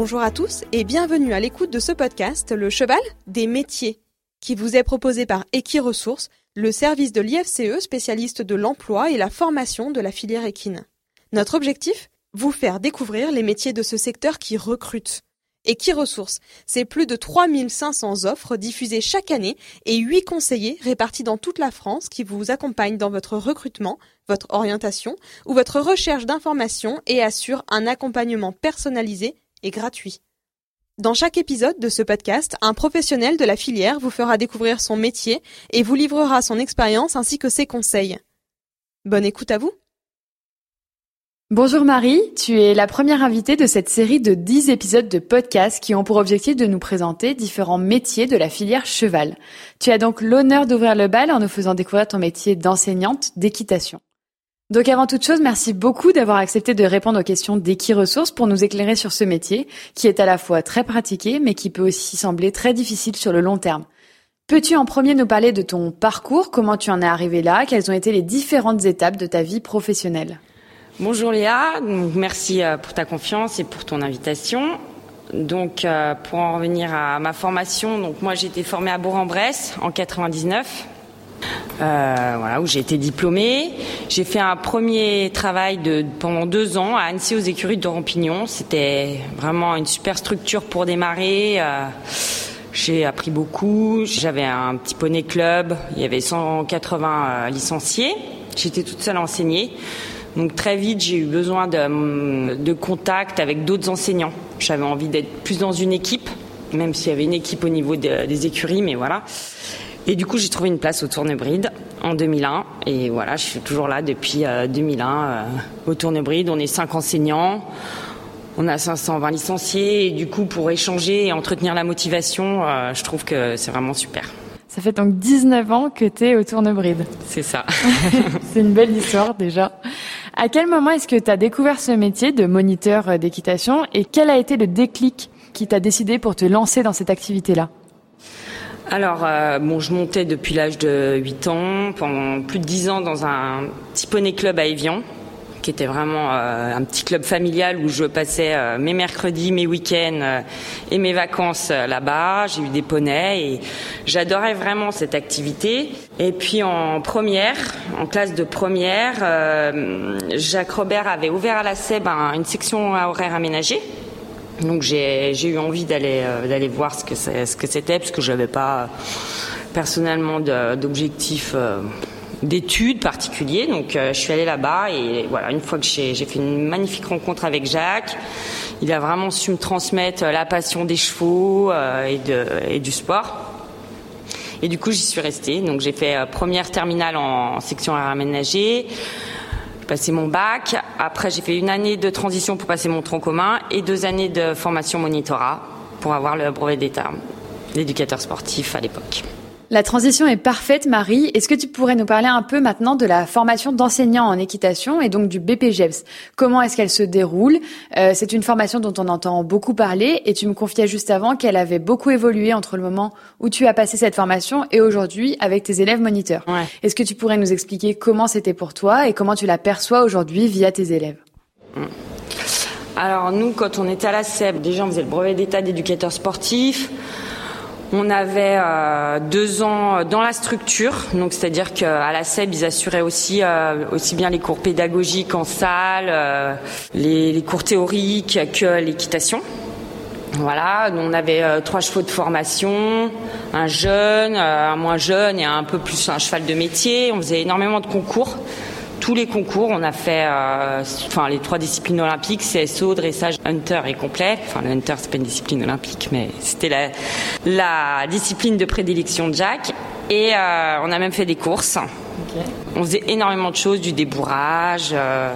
Bonjour à tous et bienvenue à l'écoute de ce podcast Le Cheval des métiers, qui vous est proposé par Equiresources, le service de l'IFCE spécialiste de l'emploi et la formation de la filière équine. Notre objectif Vous faire découvrir les métiers de ce secteur qui recrute. Equiresources, c'est plus de 3500 offres diffusées chaque année et 8 conseillers répartis dans toute la France qui vous accompagnent dans votre recrutement, votre orientation ou votre recherche d'informations et assurent un accompagnement personnalisé et gratuit. Dans chaque épisode de ce podcast, un professionnel de la filière vous fera découvrir son métier et vous livrera son expérience ainsi que ses conseils. Bonne écoute à vous Bonjour Marie, tu es la première invitée de cette série de 10 épisodes de podcast qui ont pour objectif de nous présenter différents métiers de la filière cheval. Tu as donc l'honneur d'ouvrir le bal en nous faisant découvrir ton métier d'enseignante d'équitation. Donc avant toute chose, merci beaucoup d'avoir accepté de répondre aux questions d'Equiresources pour nous éclairer sur ce métier qui est à la fois très pratiqué mais qui peut aussi sembler très difficile sur le long terme. Peux-tu en premier nous parler de ton parcours, comment tu en es arrivé là, quelles ont été les différentes étapes de ta vie professionnelle? Bonjour Léa, merci euh, pour ta confiance et pour ton invitation. Donc euh, pour en revenir à ma formation, donc moi j'ai été formée à Bourg-en-Bresse en 99. Euh, voilà, où j'ai été diplômée. J'ai fait un premier travail de pendant deux ans à Annecy aux écuries de Rampignon. C'était vraiment une super structure pour démarrer. j'ai appris beaucoup. J'avais un petit poney club. Il y avait 180 licenciés. J'étais toute seule à enseigner. Donc très vite, j'ai eu besoin de contact avec d'autres enseignants. J'avais envie d'être plus dans une équipe, même s'il y avait une équipe au niveau des écuries, mais voilà. Et du coup, j'ai trouvé une place au Tournebride en 2001. Et voilà, je suis toujours là depuis 2001 euh, euh, au Tournebride. On est cinq enseignants. On a 520 licenciés. Et du coup, pour échanger et entretenir la motivation, euh, je trouve que c'est vraiment super. Ça fait donc 19 ans que tu es au Tournebride. C'est ça. c'est une belle histoire déjà. À quel moment est-ce que tu as découvert ce métier de moniteur d'équitation? Et quel a été le déclic qui t'a décidé pour te lancer dans cette activité-là? Alors, euh, bon, je montais depuis l'âge de 8 ans, pendant plus de 10 ans dans un petit poney club à Evian, qui était vraiment euh, un petit club familial où je passais euh, mes mercredis, mes week-ends et mes vacances là-bas. J'ai eu des poneys et j'adorais vraiment cette activité. Et puis en première, en classe de première, Jacques Robert avait ouvert à la SEB une section à horaire aménagé. Donc j'ai eu envie d'aller d'aller voir ce que c'était parce que je n'avais pas personnellement d'objectif d'études particuliers. Donc euh, je suis allée là-bas et voilà, une fois que j'ai fait une magnifique rencontre avec Jacques, il a vraiment su me transmettre la passion des chevaux euh, et, du sport. Et du coup, j'y suis restée. Donc j'ai fait euh, première terminale en, section à aménagée. Passé mon bac. Après, j'ai fait une année de transition pour passer mon tronc commun et deux années de formation monitorat pour avoir le brevet d'état d'éducateur sportif à l'époque. La transition est parfaite, Marie. Est-ce que tu pourrais nous parler un peu maintenant de la formation d'enseignants en équitation et donc du BPGEPS Comment est-ce qu'elle se déroule? Euh, C'est une formation dont on entend beaucoup parler et tu me confiais juste avant qu'elle avait beaucoup évolué entre le moment où tu as passé cette formation et aujourd'hui avec tes élèves moniteurs. Est-ce que tu pourrais nous expliquer comment c'était pour toi et comment tu la perçois aujourd'hui via tes élèves? Mmh. Alors nous, quand on était à la SEB, déjà on faisait le brevet d'état d'éducateur sportif. On avait euh, deux ans dans la structure, donc c'est-à-dire qu'à la SEB, ils assuraient aussi euh, aussi bien les cours pédagogiques en salle, euh, les, cours théoriques que l'équitation. Voilà, on avait trois chevaux de formation, un jeune, un moins jeune et un peu plus un cheval de métier. On faisait énormément de concours tous les concours. On a fait, euh, enfin, les trois disciplines olympiques, CSO, dressage, hunter et complet. Enfin, le hunter, c'est pas une discipline olympique, mais c'était la, la discipline de prédilection de Jack. Et euh, on a même fait des courses. On faisait énormément de choses, du débourrage, euh,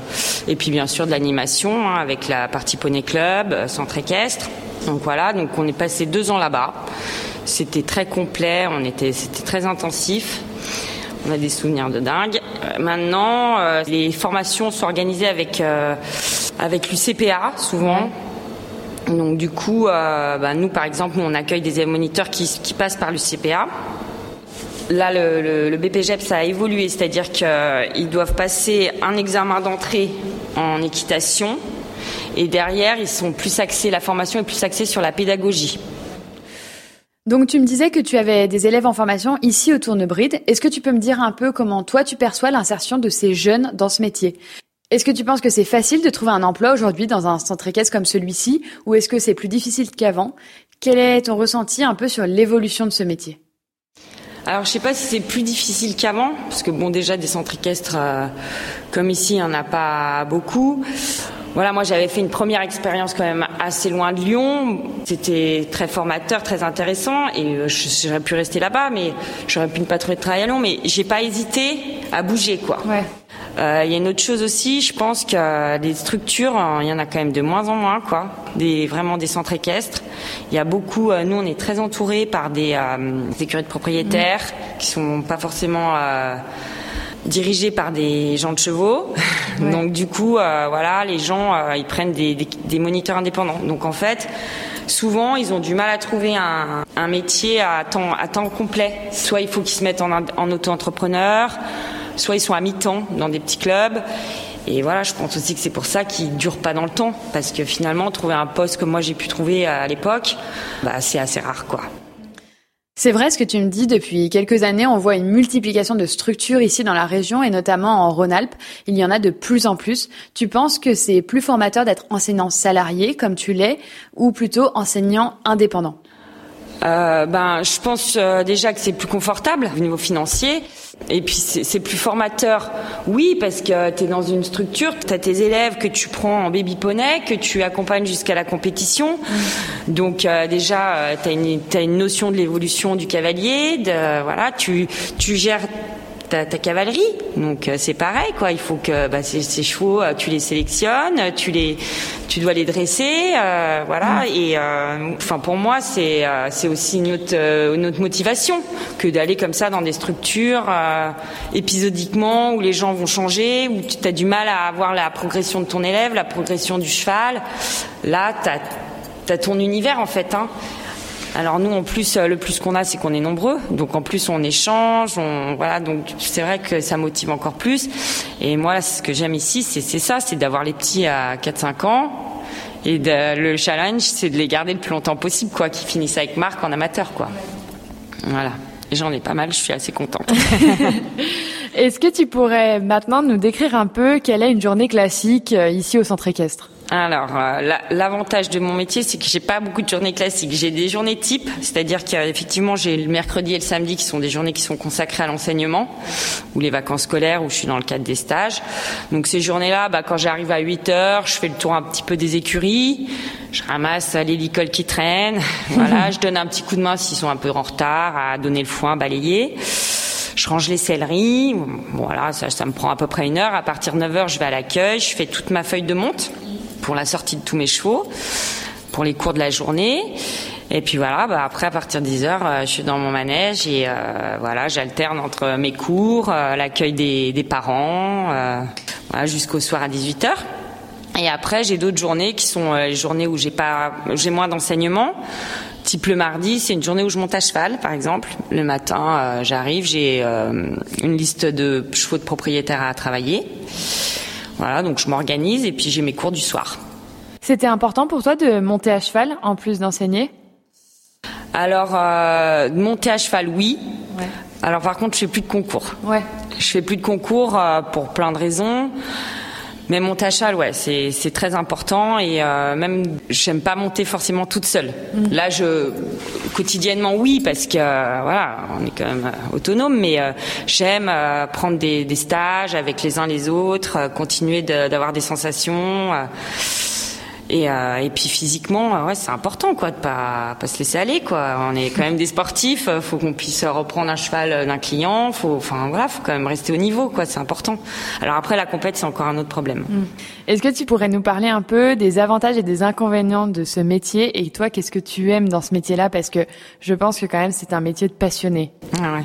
et puis bien sûr de l'animation hein, avec la partie poney club, euh, centre équestre. Donc voilà, donc on est passé deux ans là-bas. C'était très complet, on était, c'était très intensif. On a des souvenirs de dingue. Euh, maintenant, euh, les formations sont organisées avec euh, avec l'UCPA souvent. Donc du coup, bah, nous par exemple, on accueille des moniteurs qui, passent par l'UCPA. Là, le, le, BPGEP, ça a évolué, c'est-à-dire qu'ils doivent passer un examen d'entrée en équitation Et derrière, ils sont plus axés, la formation est plus axée sur la pédagogie. Donc tu me disais que tu avais des élèves en formation ici au Tournebride. Est-ce que tu peux me dire un peu comment toi tu perçois l'insertion de ces jeunes dans ce métier? Est-ce que tu penses que c'est facile de trouver un emploi aujourd'hui dans un centre équestre comme celui-ci? Ou est-ce que c'est plus difficile qu'avant? Quel est ton ressenti un peu sur l'évolution de ce métier? Alors je sais pas si c'est plus difficile qu'avant, parce que bon déjà des centres équestres euh, comme ici, il n'y en a pas beaucoup. Voilà, moi j'avais fait une première expérience quand même assez loin de Lyon. C'était très formateur, très intéressant, et euh, j'aurais pu rester là-bas, mais j'aurais pu ne pas trouver de travail à Lyon. Mais j'ai pas hésité à bouger, quoi. Ouais. Euh, il y a une autre chose aussi, je pense que les structures, il y en a quand même de moins en moins, quoi. Des vraiment des centres équestres. Il y a beaucoup. Euh, nous, on est très entourés par des, euh, écuries de propriétaires mmh. qui sont pas forcément dirigés par des gens de chevaux. Donc du coup, euh, voilà, les gens, euh, ils prennent des, des, des, moniteurs indépendants. Donc en fait, souvent, ils ont du mal à trouver un, un métier à temps, à temps complet. Soit il faut qu'ils se mettent en, en auto-entrepreneur, soit ils sont à mi-temps dans des petits clubs. Et voilà, je pense aussi que c'est pour ça qu'ils durent pas dans le temps, parce que finalement, trouver un poste comme moi j'ai pu trouver à l'époque, bah, c'est assez rare, quoi. C'est vrai ce que tu me dis. Depuis quelques années, on voit une multiplication de structures ici dans la région et notamment en Rhône-Alpes. Il y en a de plus en plus. Tu penses que c'est plus formateur d'être enseignant salarié comme tu l'es ou plutôt enseignant indépendant? Euh, ben, je pense euh, déjà que c'est plus confortable au niveau financier. Et puis c'est plus formateur, oui, parce que tu es dans une structure, tu as tes élèves que tu prends en baby poney, que tu accompagnes jusqu'à la compétition. Mmh. Donc euh, déjà, euh, tu as une, as une notion de l'évolution du cavalier, de, voilà, tu, tu gères ta, ta, cavalerie. Donc euh, c'est pareil, quoi. Il faut que bah, ces, ces, chevaux, euh, tu les sélectionnes, tu les, tu dois les dresser, euh, voilà. Mm. Et enfin pour moi, c'est c'est aussi une autre, une autre motivation que d'aller comme ça dans des structures épisodiquement où les gens vont changer, où tu as du mal à avoir la progression de ton élève, la progression du cheval. Là, tu as, ton univers en fait. Hein. Alors nous, en plus, euh, le plus qu'on a, c'est qu'on est nombreux. Donc en plus, on échange, on voilà. Donc c'est vrai que ça motive encore plus. Et moi, ce que j'aime ici, c'est ça, c'est d'avoir les petits à 4-5 ans. Et de, le challenge, c'est de les garder le plus longtemps possible, quoi, qu'ils finissent avec Marc en amateur, quoi. Voilà. J'en ai pas mal, je suis assez contente. Est-ce que tu pourrais maintenant nous décrire un peu quelle est une journée classique euh, ici au centre équestre? Alors, euh, l'avantage de mon métier, c'est que j'ai pas beaucoup de journées classiques. J'ai des journées types, c'est-à-dire qu'effectivement, j'ai le mercredi et le samedi qui sont des journées qui sont consacrées à l'enseignement, ou les vacances scolaires, où je suis dans le cadre des stages. Donc ces journées-là, bah, quand j'arrive à 8 heures, je fais le tour un petit peu des écuries, je ramasse les licoles qui traînent, voilà, je donne un petit coup de main s'ils sont un peu en retard, à donner le foin, balayer je range les céleris. Voilà, ça, ça me prend à peu près une heure. À partir de 9 heures, je vais à l'accueil, je fais toute ma feuille de monte pour la sortie de tous mes chevaux, pour les cours de la journée. Et puis voilà, bah après à partir de 10 heures, euh, je suis dans mon manège et euh, voilà, j'alterne entre mes cours, euh, l'accueil des, des, parents, euh, voilà, jusqu'au soir à 18 heures. Et après, j'ai d'autres journées qui sont les journées où j'ai pas, j'ai moins d'enseignement. Type le mardi, c'est une journée où je monte à cheval, par exemple. Le matin, j'arrive, j'ai une liste de chevaux de propriétaires à travailler. Voilà, donc je m'organise et puis j'ai mes cours du soir. C'était important pour toi de monter à cheval en plus d'enseigner? Alors, euh, monter à cheval, oui. Ouais. Alors par contre, je fais plus de concours. Ouais. Je fais plus de concours euh, pour plein de raisons. Mais monter à cheval, ouais, c'est c'est très important et euh, même j'aime pas monter forcément toute seule. Mmh. Là, je quotidiennement oui parce que euh, voilà, on est quand même euh, autonome, mais euh, j'aime euh, prendre des, des, stages avec les uns les autres, euh, continuer d'avoir de, des sensations. Et, euh, et puis physiquement, ouais, c'est important quoi de pas pas se laisser aller quoi. On est quand même des sportifs, faut qu'on puisse reprendre un cheval d'un client, faut enfin voilà, faut quand même rester au niveau quoi, c'est important. Alors après la compète, c'est encore un autre problème. Mmh. Est-ce que tu pourrais nous parler un peu des avantages et des inconvénients de ce métier? Et toi, qu'est-ce que tu aimes dans ce métier-là? Parce que je pense que quand même c'est un métier de passionné. Ah ouais.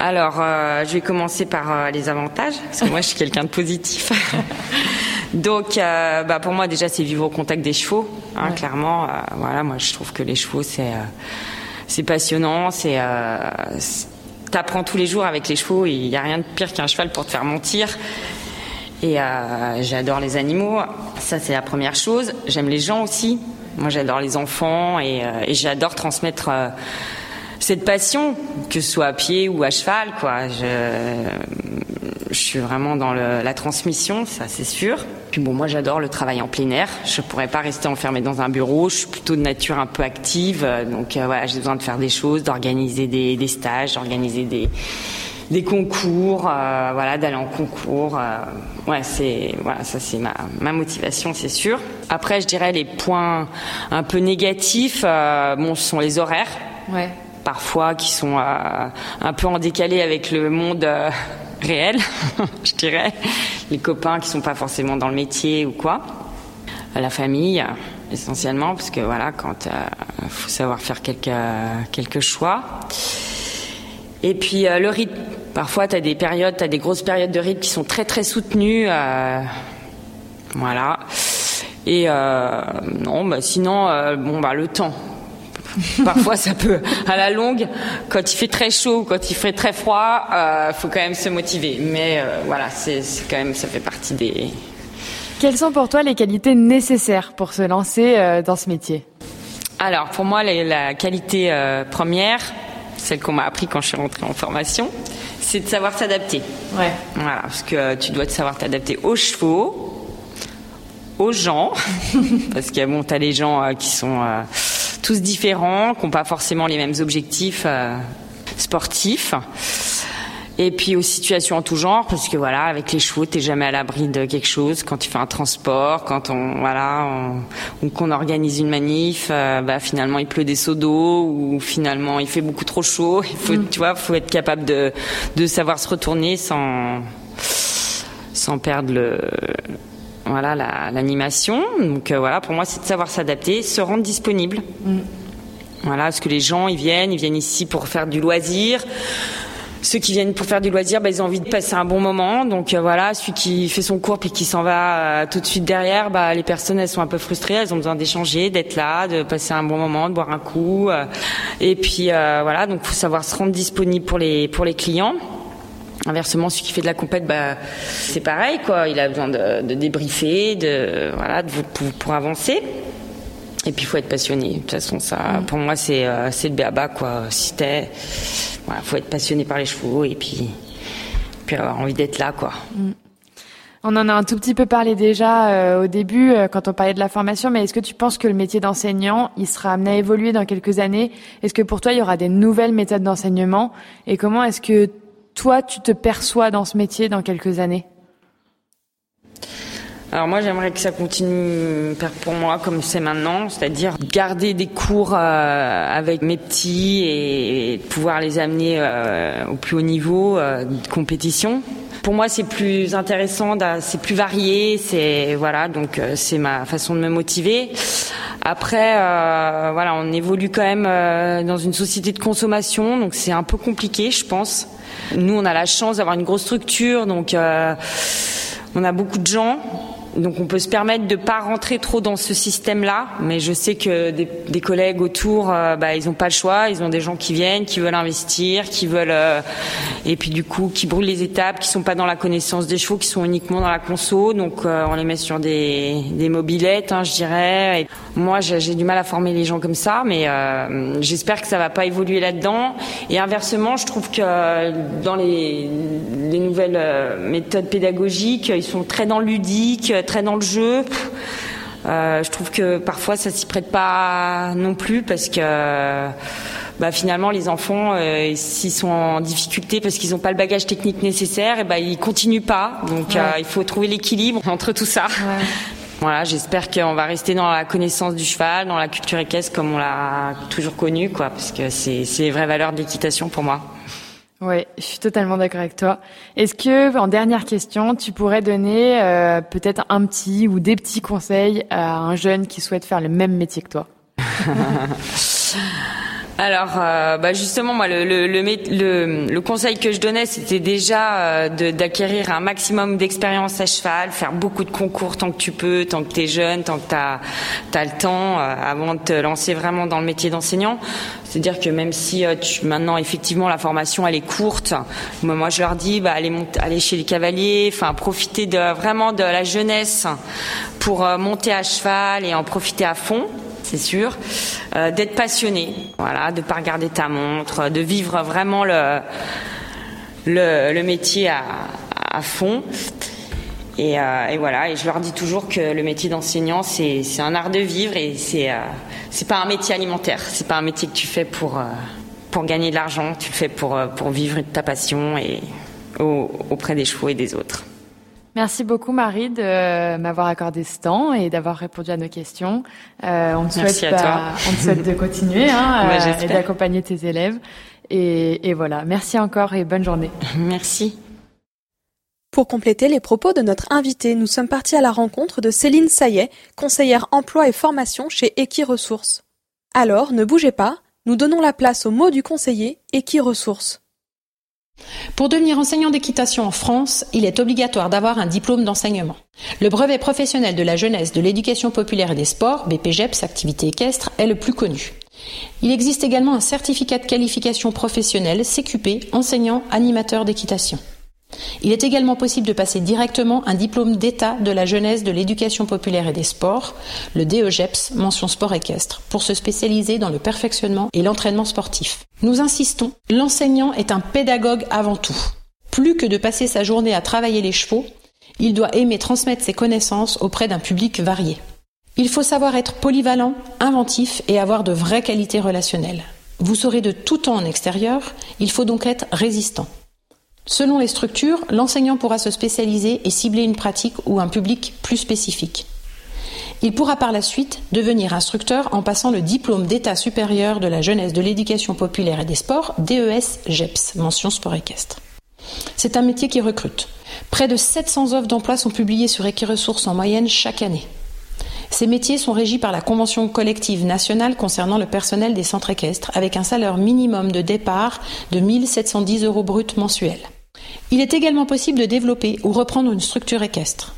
Alors, euh, je vais commencer par euh, les avantages, parce que moi, je suis quelqu'un de positif. Donc, euh, bah, pour moi, déjà, c'est vivre au contact des chevaux. Hein, ouais. Clairement, euh, voilà, moi, je trouve que les chevaux, c'est euh, c'est passionnant. C'est t'apprends tous les jours avec les chevaux. Il n'y a rien de pire qu'un cheval pour te faire mentir. Et euh, j'adore les animaux, ça c'est la première chose. J'aime les gens aussi. Moi j'adore les enfants et, euh, et j'adore transmettre euh, cette passion, que ce soit à pied ou à cheval. Quoi. Je, je suis vraiment dans le, la transmission, ça c'est sûr. Puis bon, moi j'adore le travail en plein air. Je pourrais pas rester enfermée dans un bureau. Je suis plutôt de nature un peu active, donc euh, voilà, j'ai besoin de faire des choses, d'organiser des, des stages, d'organiser des des concours, euh, voilà, d'aller en concours. Euh, ouais, c'est voilà, ça c'est ma, ma motivation, c'est sûr. Après, je dirais les points un peu négatifs, euh, bon, ce sont les horaires. Ouais. Parfois, qui sont euh, un peu en décalé avec le monde euh, réel, je dirais. Les copains qui sont pas forcément dans le métier ou quoi. La famille, essentiellement, parce que voilà, quand il faut savoir faire quelques quelques choix. Et puis euh, le rythme. Parfois, tu as des périodes, tu as des grosses périodes de rythme qui sont très très soutenues. Euh, voilà. Et euh, non, bah, sinon, euh, bon, bah, le temps. Parfois, ça peut, à la longue, quand il fait très chaud, quand il fait très froid, euh, faut quand même se motiver. Mais euh, voilà, c'est quand même, ça fait partie des. Quelles sont pour toi les qualités nécessaires pour se lancer euh, dans ce métier? Alors, pour moi, la, la qualité première, celle qu'on m'a appris quand je suis rentrée en formation, c'est de savoir s'adapter. Ouais. Voilà, parce que tu dois te savoir t'adapter aux chevaux, aux gens, parce que bon, t'as des gens qui sont tous différents, qui n'ont pas forcément les mêmes objectifs euh, sportifs. Et puis aux situations en tout genre, parce que voilà, avec les chevaux, t'es jamais à l'abri de quelque chose. Quand tu fais un transport, quand on voilà, on- ou qu'on organise une manif, euh, bah finalement il pleut des seaux d'eau, ou finalement il fait beaucoup trop chaud. Il faut, tu vois, faut être capable de de savoir se retourner sans sans perdre le voilà la- l'animation. Donc euh, voilà, pour moi, c'est de savoir s'adapter, se rendre disponible. Voilà, parce que les gens, ils viennent, ils viennent ici pour faire du loisir. Ceux qui viennent pour faire du loisir, bah, ils ont envie de passer un bon moment. Donc euh, voilà, celui qui fait son cours puis qui s'en va euh, tout de suite derrière, bah, les personnes elles sont un peu frustrées, elles ont besoin d'échanger, d'être là, de passer un bon moment, de boire un coup. euh. et puis voilà, donc faut savoir se rendre disponible pour les pour les clients. Inversement, celui qui fait de la compète, bah, c'est pareil, quoi. Il a besoin de, de débriefer, de voilà, de, pour, pour avancer. Et puis, il faut être passionné. De toute façon, ça, pour moi, c'est euh, le béaba, quoi. Si t'es, voilà, faut être passionné par les chevaux et puis, puis avoir envie d'être là, quoi. On en a un tout petit peu parlé déjà euh, au début euh, quand on parlait de la formation, mais est-ce que tu penses que le métier d'enseignant, il sera amené à évoluer dans quelques années? Est-ce que pour toi, il y aura des nouvelles méthodes d'enseignement? Et comment est-ce que toi, tu te perçois dans ce métier dans quelques années Alors moi j'aimerais que ça continue pour moi comme c'est maintenant, c'est-à-dire garder des cours euh, avec mes petits et, pouvoir les amener euh, au plus haut niveau euh, de compétition. Pour moi c'est plus intéressant, c'est plus varié, c'est voilà donc c'est ma façon de me motiver. Après voilà on évolue quand même dans une société de consommation donc c'est un peu compliqué je pense. Nous on a la chance d'avoir une grosse structure donc euh, on a beaucoup de gens, donc on peut se permettre de pas rentrer trop dans ce système-là. Mais je sais que des, des collègues autour, euh, bah, ils ont pas le choix. Ils ont des gens qui viennent, qui veulent investir, qui veulent, euh, et puis du coup, qui brûlent les étapes, qui sont pas dans la connaissance des chevaux, qui sont uniquement dans la conso. Donc euh, on les met sur des, des mobilettes, hein, je dirais. Et moi, j'ai du mal à former les gens comme ça, mais euh, j'espère que ça va pas évoluer là-dedans. Et inversement, je trouve que dans les, les nouvelles euh, méthodes pédagogiques, ils sont très dans ludique, très dans le jeu. Euh, je trouve que parfois ça s'y prête pas non plus parce que bah, finalement les enfants euh, s'ils sont en difficulté parce qu'ils n'ont pas le bagage technique nécessaire et bah, ils continuent pas donc Ouais. euh, il faut trouver l'équilibre entre tout ça voilà j'espère qu'on va rester dans la connaissance du cheval dans la culture équestre comme on l'a toujours connu quoi parce que c'est c'est les vraies valeurs de l'équitation pour moi Oui, je suis totalement d'accord avec toi. Est-ce que, en dernière question, tu pourrais donner euh, peut-être un petit ou des petits conseils à un jeune qui souhaite faire le même métier que toi? Alors, euh, bah justement, moi, le, le, le, le, conseil que je donnais, c'était déjà euh, d'acquérir un maximum d'expérience à cheval, faire beaucoup de concours tant que tu peux, tant que tu es jeune, tant que tu as, le temps, euh, avant de te lancer vraiment dans le métier d'enseignant. C'est-à-dire que même si tu, maintenant, effectivement, la formation, elle est courte, moi, je leur dis, bah, aller, aller chez les cavaliers, enfin, profiter de, vraiment de la jeunesse pour monter à cheval et en profiter à fond c'est sûr, euh, d'être passionné, voilà, de pas regarder ta montre, de vivre vraiment le le, métier à, fond. Et, euh, et, voilà, et je leur dis toujours que le métier d'enseignant, c'est un art de vivre et c'est euh, c'est pas un métier alimentaire, c'est pas un métier que tu fais pour pour gagner de l'argent, tu le fais pour pour vivre ta passion et auprès des chevaux et des autres. Merci beaucoup Marie de m'avoir accordé ce temps et d'avoir répondu à nos questions. Euh, on, te souhaite, bah, on te souhaite de continuer hein, euh, et d'accompagner tes élèves. Et, et voilà, merci encore et bonne journée. Merci. Pour compléter les propos de notre invité, nous sommes partis à la rencontre de Céline Saillet, conseillère emploi et formation chez Equiresources. Alors, ne bougez pas, nous donnons la place au mot du conseiller Equiresources. Pour devenir enseignant d'équitation en France, il est obligatoire d'avoir un diplôme d'enseignement. Le brevet professionnel de la jeunesse, de l'éducation populaire et des sports, BPGEPS, activité équestre, est le plus connu. Il existe également un certificat de qualification professionnelle, CQP, enseignant animateur d'équitation. Il est également possible de passer directement un diplôme d'État de la jeunesse, de l'éducation populaire et des sports, le DEGEPS, mention sport équestre, pour se spécialiser dans le perfectionnement et l'entraînement sportif. Nous insistons, l'enseignant est un pédagogue avant tout. Plus que de passer sa journée à travailler les chevaux, il doit aimer transmettre ses connaissances auprès d'un public varié. Il faut savoir être polyvalent, inventif et avoir de vraies qualités relationnelles. Vous serez de tout temps en extérieur, il faut donc être résistant. Selon les structures, l'enseignant pourra se spécialiser et cibler une pratique ou un public plus spécifique. Il pourra par la suite devenir instructeur en passant le diplôme d'état supérieur de la jeunesse de l'éducation populaire et des sports, DES GEPS, mention sport équestre. C'est un métier qui recrute. Près de 700 offres d'emploi sont publiées sur Equiresources en moyenne chaque année. Ces métiers sont régis par la Convention collective nationale concernant le personnel des centres équestres, avec un salaire minimum de départ de 1710 euros bruts mensuels. Il est également possible de développer ou reprendre une structure équestre.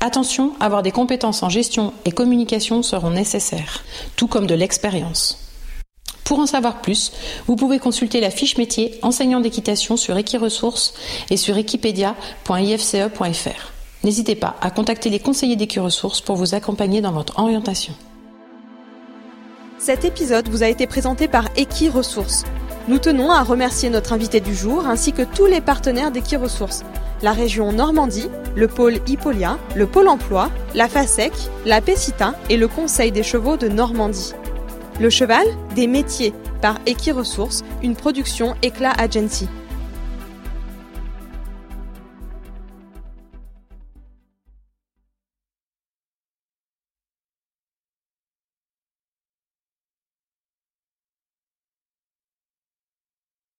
Attention, avoir des compétences en gestion et communication seront nécessaires, tout comme de l'expérience. Pour en savoir plus, vous pouvez consulter la fiche métier enseignant d'équitation sur Equiresources et sur equipedia.ifce.fr. N'hésitez pas à contacter les conseillers d'Equiresources pour vous accompagner dans votre orientation. Cet épisode vous a été présenté par Equiresources nous tenons à remercier notre invité du jour ainsi que tous les partenaires d'Equiresources, la région Normandie, le pôle Hippolia, le pôle emploi, la FASEC, la PECITA et le Conseil des chevaux de Normandie. Le cheval, des métiers par Equiresources, une production Éclat Agency.